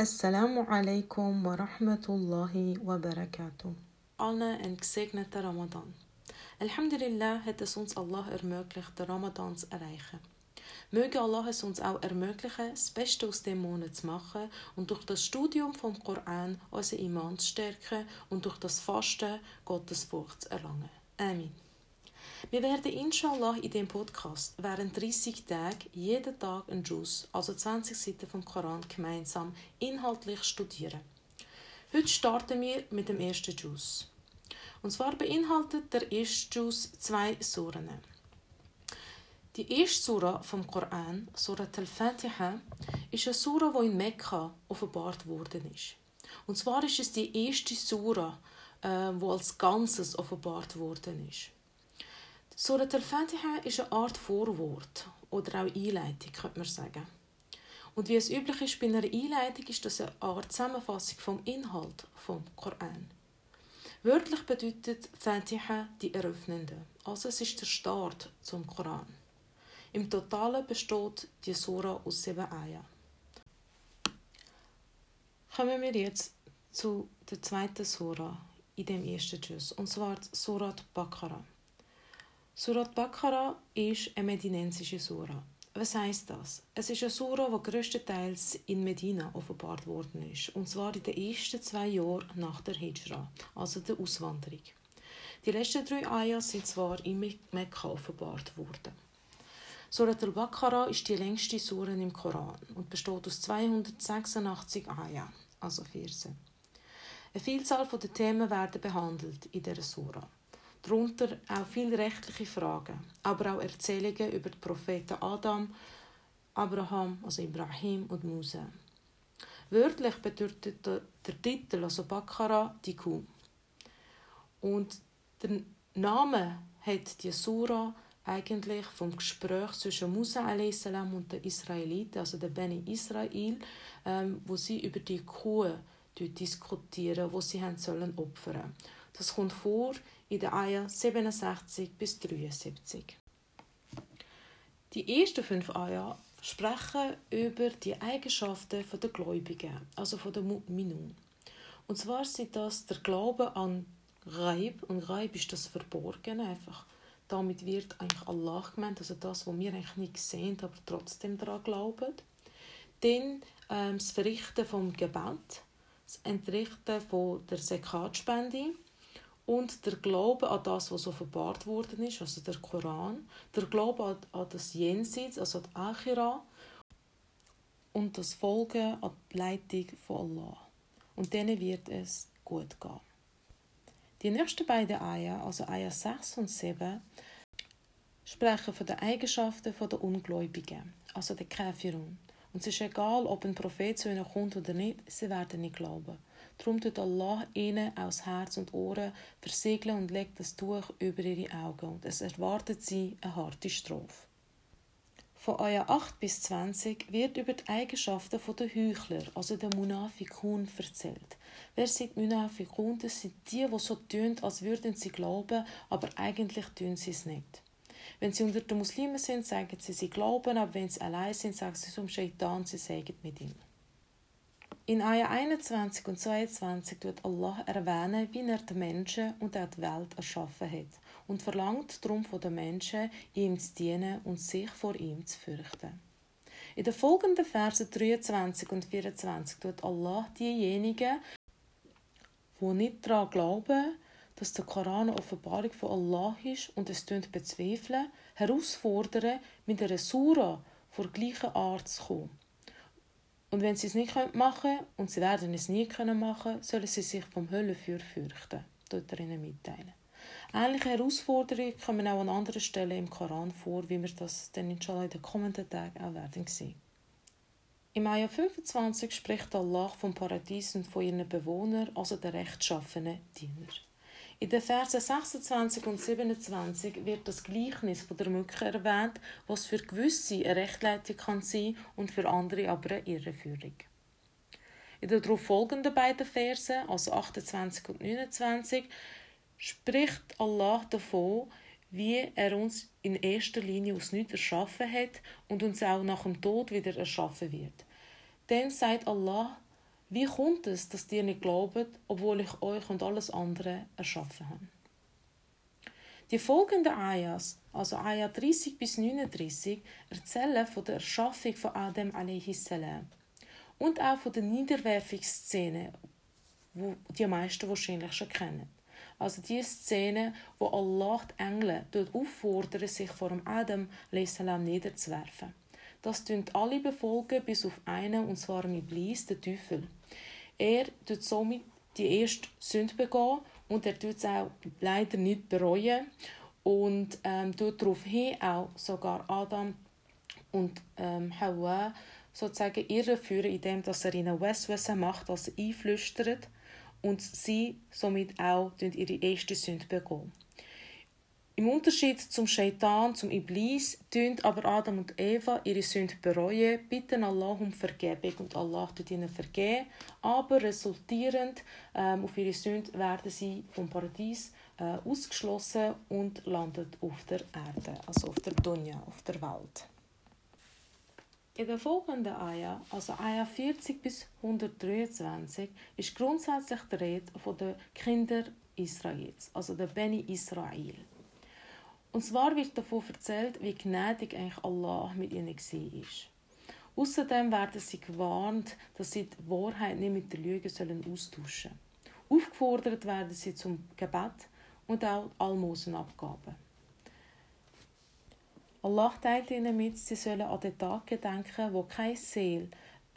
Assalamu alaikum wa rahmatullahi wa barakatuh. Allen einen gesegneten Ramadan. Alhamdulillah hat es uns Allah ermöglicht, den Ramadan zu erreichen. Möge Allah es uns auch ermöglichen, das Beste aus dem Monat zu machen und durch das Studium vom Koran unseren Iman zu stärken und durch das Fasten Gottes Furcht zu erlangen. Amen. Wir werden inshallah in dem Podcast während 30 Tagen jeden Tag einen Juz, also 20 Seiten vom Koran, gemeinsam inhaltlich studieren. Heute starten wir mit dem ersten Juz. Und zwar beinhaltet der erste Juz zwei Suren. Die erste Sura vom Koran, Surat al-Fatiha, ist eine Sura, die in Mekka offenbart worden ist. Und zwar ist es die erste Sura, äh, die als Ganzes offenbart worden ist. Surat al-Fatiha ist eine Art Vorwort oder auch Einleitung, könnte man sagen. Und wie es üblich ist bei einer Einleitung, ist das eine Art Zusammenfassung vom Inhalt vom Koran. Wörtlich bedeutet Fatiha die Eröffnende, also es ist der Start zum Koran. Im Totalen besteht die Sura aus sieben Ayah. Kommen wir jetzt zu der zweiten Sura in dem ersten Juz, und zwar Surat Baqarah. Surat Baqarah ist eine medinensische Sura. Was heißt das? Es ist eine Sura, die größtenteils in Medina offenbart worden ist, und zwar in den ersten zwei Jahren nach der Hijra, also der Auswanderung. Die letzten drei Ayahs sind zwar in Mekka offenbart worden. Surat al-Baqarah ist die längste Sura im Koran und besteht aus 286 Ayah, also Verse. Eine Vielzahl den Themen werden behandelt in dieser Sura. Darunter auch viele rechtliche Fragen, aber auch Erzählungen über die Propheten Adam, Abraham, also Ibrahim und Mose. Wörtlich bedeutet der Titel, also Bakara, die Kuh. Und der Name hat die Sura eigentlich vom Gespräch zwischen Musa a.s. und den Israeliten, also den Beni Israel, ähm, wo sie über die Kuh diskutieren, wo sie haben sollen opfern. Das kommt vor in den Eiern 67 bis 73. Die ersten fünf Eier sprechen über die Eigenschaften der Gläubigen, also von der Mu'minun. Und zwar sind das der Glaube an Reib, und Reib ist das Verborgene, einfach damit wird eigentlich Allah gemeint, also das, was wir eigentlich nicht sehen, aber trotzdem daran glauben. Dann ähm, das Verrichten vom Gebet, das Entrichten von der Sekatspende, und der Glaube an das, was offenbart worden ist, also der Koran, der Glaube an, an das Jenseits, also die Achira und das Folgen an die Leitung von Allah. Und denen wird es gut gehen. Die nächsten beiden Eier, also Eier 6 und 7, sprechen von den Eigenschaften der Ungläubigen, also der Käfirun. Und es ist egal, ob ein Prophet zu ihnen kommt oder nicht, sie werden nicht glauben. Darum tut Allah ihnen aus Herz und Ohren versiegeln und legt das Tuch über ihre Augen und es erwartet sie eine harte Strophe. Von Ayah 8 bis 20 wird über die Eigenschaften der Heuchler, also der Munafikun, erzählt. Wer sind Munafikun? Das sind die, die so tun, als würden sie glauben, aber eigentlich tun sie es nicht. Wenn sie unter den Muslimen sind, sagen sie, sie glauben, aber wenn sie allein sind, sagen sie zum Shaitan, sie sagen mit ihm. In Ayah 21 und 22 wird Allah erwähnen, wie er die Menschen und auch die Welt erschaffen hat und verlangt darum von den Menschen, ihm zu dienen und sich vor ihm zu fürchten. In den folgenden Versen 23 und 24 tut Allah diejenigen, die nicht daran glauben, dass der Koran eine Offenbarung von Allah ist und es bezweifeln, herausfordern, mit einer Sura vor gleicher Art zu kommen. Und wenn sie es nicht machen können, und sie werden es nie können machen, sollen sie sich vom Höllenfeuer fürchten, dort er ihnen mitteilen. Ähnliche Herausforderungen kommen auch an anderen Stellen im Koran vor, wie wir das dann inshallah in den kommenden Tagen auch werden sehen. Im Ayah 25 spricht Allah vom Paradies und von ihren Bewohnern, also der rechtschaffenen Diener. In den Versen 26 und 27 wird das Gleichnis von der Mücke erwähnt, was für gewisse eine Rechtleitung kann sein und für andere aber eine Irreführung. In den darauf folgenden beiden Versen, also 28 und 29, spricht Allah davon, wie er uns in erster Linie aus nichts erschaffen hat und uns auch nach dem Tod wieder erschaffen wird. Dann sagt Allah, Wie kommt es, dass ihr nicht glaubt, obwohl ich euch und alles andere erschaffen habe? Die folgenden Ayas, also Ayah 30 bis 39, erzählen von der Erschaffung von Adam a.s. und auch von der Niederwerfungsszene, die die meisten wahrscheinlich schon kennen. Also die Szene, wo Allah die Engel auffordern, sich vor dem Adam a.s. niederzuwerfen. Das tun alle befolgen, bis auf einen, und zwar Iblis, der Teufel. Er tut somit die erste Sünde begehen und er tut es auch leider nicht bereuen und ähm, tut daraufhin auch sogar Adam und ähm, Hawa sozusagen irreführen, indem dass er ihnen Weswesse macht, also einflüstert und sie somit auch ihre erste Sünde begehen. Im Unterschied zum Shaitan, zum Iblis, tun aber Adam und Eva ihre Sünde bereuen, bitten Allah um Vergebung und Allah tut ihnen vergeben, aber resultierend ähm, auf ihre Sünde werden sie vom Paradies äh, ausgeschlossen und landen auf der Erde, also auf der Dunya, auf der Welt. In der folgenden Ayah, also Ayah 40 bis 123, ist grundsätzlich die Rede von den Kindern Israels, also der Beni Israel. Und zwar wird davon erzählt, wie gnädig eigentlich Allah mit ihnen war. Außerdem werden sie gewarnt, dass sie die Wahrheit nicht mit der Lüge sollen austauschen sollen. Aufgefordert werden sie zum Gebet und auch Almosenabgaben. Allah teilt ihnen mit, sie sollen an den Tag gedenken, wo keine Seele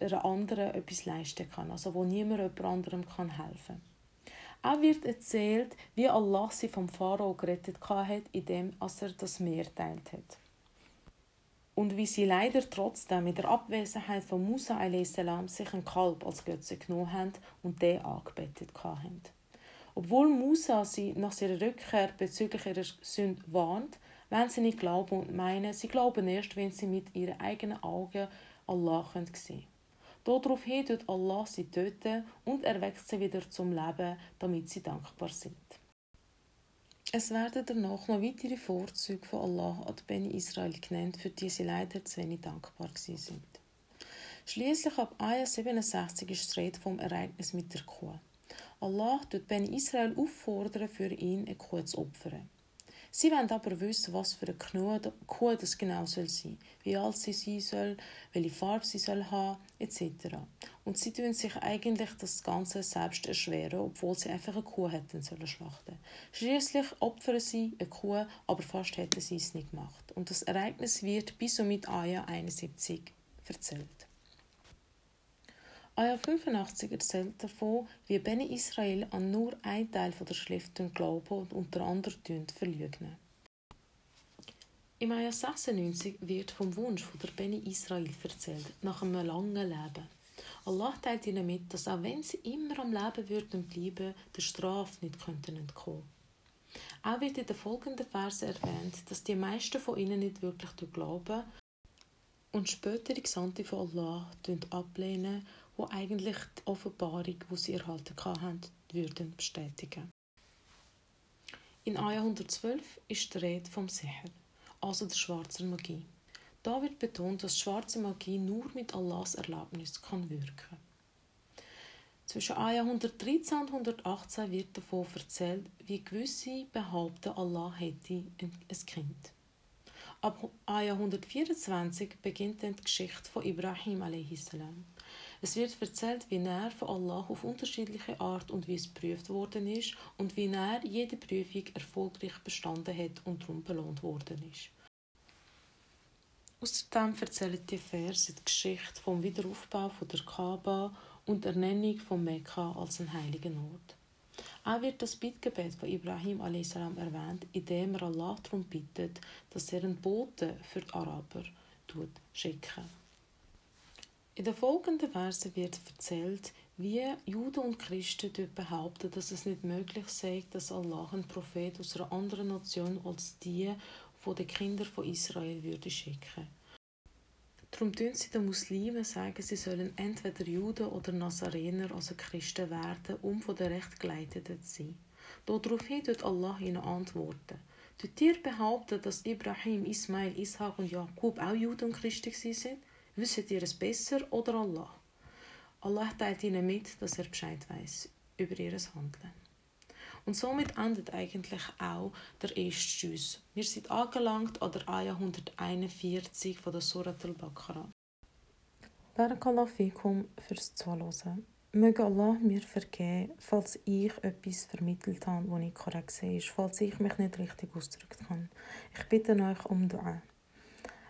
einer anderen etwas leisten kann, also wo niemand jemand anderem helfen kann. Auch wird erzählt, wie Allah sie vom Pharao gerettet hat, indem er das Meer teilt hat. Und wie sie leider trotzdem in der Abwesenheit von Musa a.s. sich einen Kalb als Götze genommen haben und den angebetet haben. Obwohl Musa sie nach ihrer Rückkehr bezüglich ihrer Sünde warnt, wenn sie nicht glauben und meinen, sie glauben erst, wenn sie mit ihren eigenen Augen Allah sehen können. Daraufhin tut Allah sie töten und erweckt sie wieder zum Leben, damit sie dankbar sind. Es werden danach noch weitere Vorzüge von Allah an Beni Israel genannt, für die sie leider zu wenig dankbar sind. Schließlich ab Ayah 67 ist die Rede vom Ereignis mit der Kuh. Allah tut Beni Israel auffordern, für ihn eine Kuh zu opfern. Sie wollen aber wissen, was für eine Kuh das genau soll sein, wie alt sie sein soll, welche Farbe sie soll haben, etc. Und sie tun sich eigentlich das Ganze selbst erschweren, obwohl sie einfach eine Kuh hätten sollen schlachten. Schließlich opfern sie eine Kuh, aber fast hätten sie es nicht gemacht. Und das Ereignis wird bis und mit Aya 71 erzählt. Aya 85 erzählt davon, wie Beni Israel an nur einen Teil der Schrift glauben und unter anderem verlügen. Im Aya 96 wird vom Wunsch der Beni Israel erzählt, nach einem langen Leben. Allah teilt ihnen mit, dass auch wenn sie immer am Leben würden bleiben, der Strafe nicht könnten entkommen. Auch wird in den folgenden Versen erwähnt, dass die meisten von ihnen nicht wirklich glauben und spätere Gesandte von Allah ablehnen wo eigentlich die Offenbarung, die sie erhalten haben, würden bestätigen. In Ayah 112 ist die Rede vom Seher, also der schwarzen Magie. Da wird betont, dass schwarze Magie nur mit Allahs Erlaubnis kann wirken. Zwischen Ayah 113 und 118 wird davon erzählt, wie gewisse behaupten, Allah hätte ein Kind. Ab Ayah 124 beginnt dann die Geschichte von Ibrahim a.s. Es wird erzählt, wie er von Allah auf unterschiedliche Art und Weise geprüft worden ist und wie er jede Prüfung erfolgreich bestanden hat und darum belohnt worden ist. Außerdem erzählen die Verse die Geschichte vom Wiederaufbau der Kaaba und der Ernennung von Mekka als ein heiligen Ort. Auch wird das Bittgebet von Ibrahim a.s. erwähnt, indem er Allah darum bittet, dass er einen Boten für die Araber schicken in den folgenden Versen wird erzählt, wie Juden und Christen dort behaupten, dass es nicht möglich sei, dass Allah einen Prophet aus einer anderen Nation als die von den Kindern von Israel würde schicken. Darum tun sie den Muslimen sagen, sie sollen entweder Juden oder Nazarener, also Christen werden, um von der Recht geleiteten zu sein. Daraufhin tut Allah ihnen antworten. Tut ihr behaupten, dass Ibrahim, Ismail, Ishak und Jakob auch Juden und Christen sind? Wisst ihr es besser oder Allah? Allah teilt ihnen mit, dass er Bescheid weiß über ihr Handeln. Und somit endet eigentlich auch der erste Juz. Wir sind angelangt an der Ayah 141 von der Surat al-Baqarah. Barakallahu fikum fürs Zuhören. Möge Allah mir vergeben, falls ich etwas vermittelt habe, wo nicht korrekt war, falls ich mich nicht richtig ausgedrückt habe. Ich bitte euch um Dua.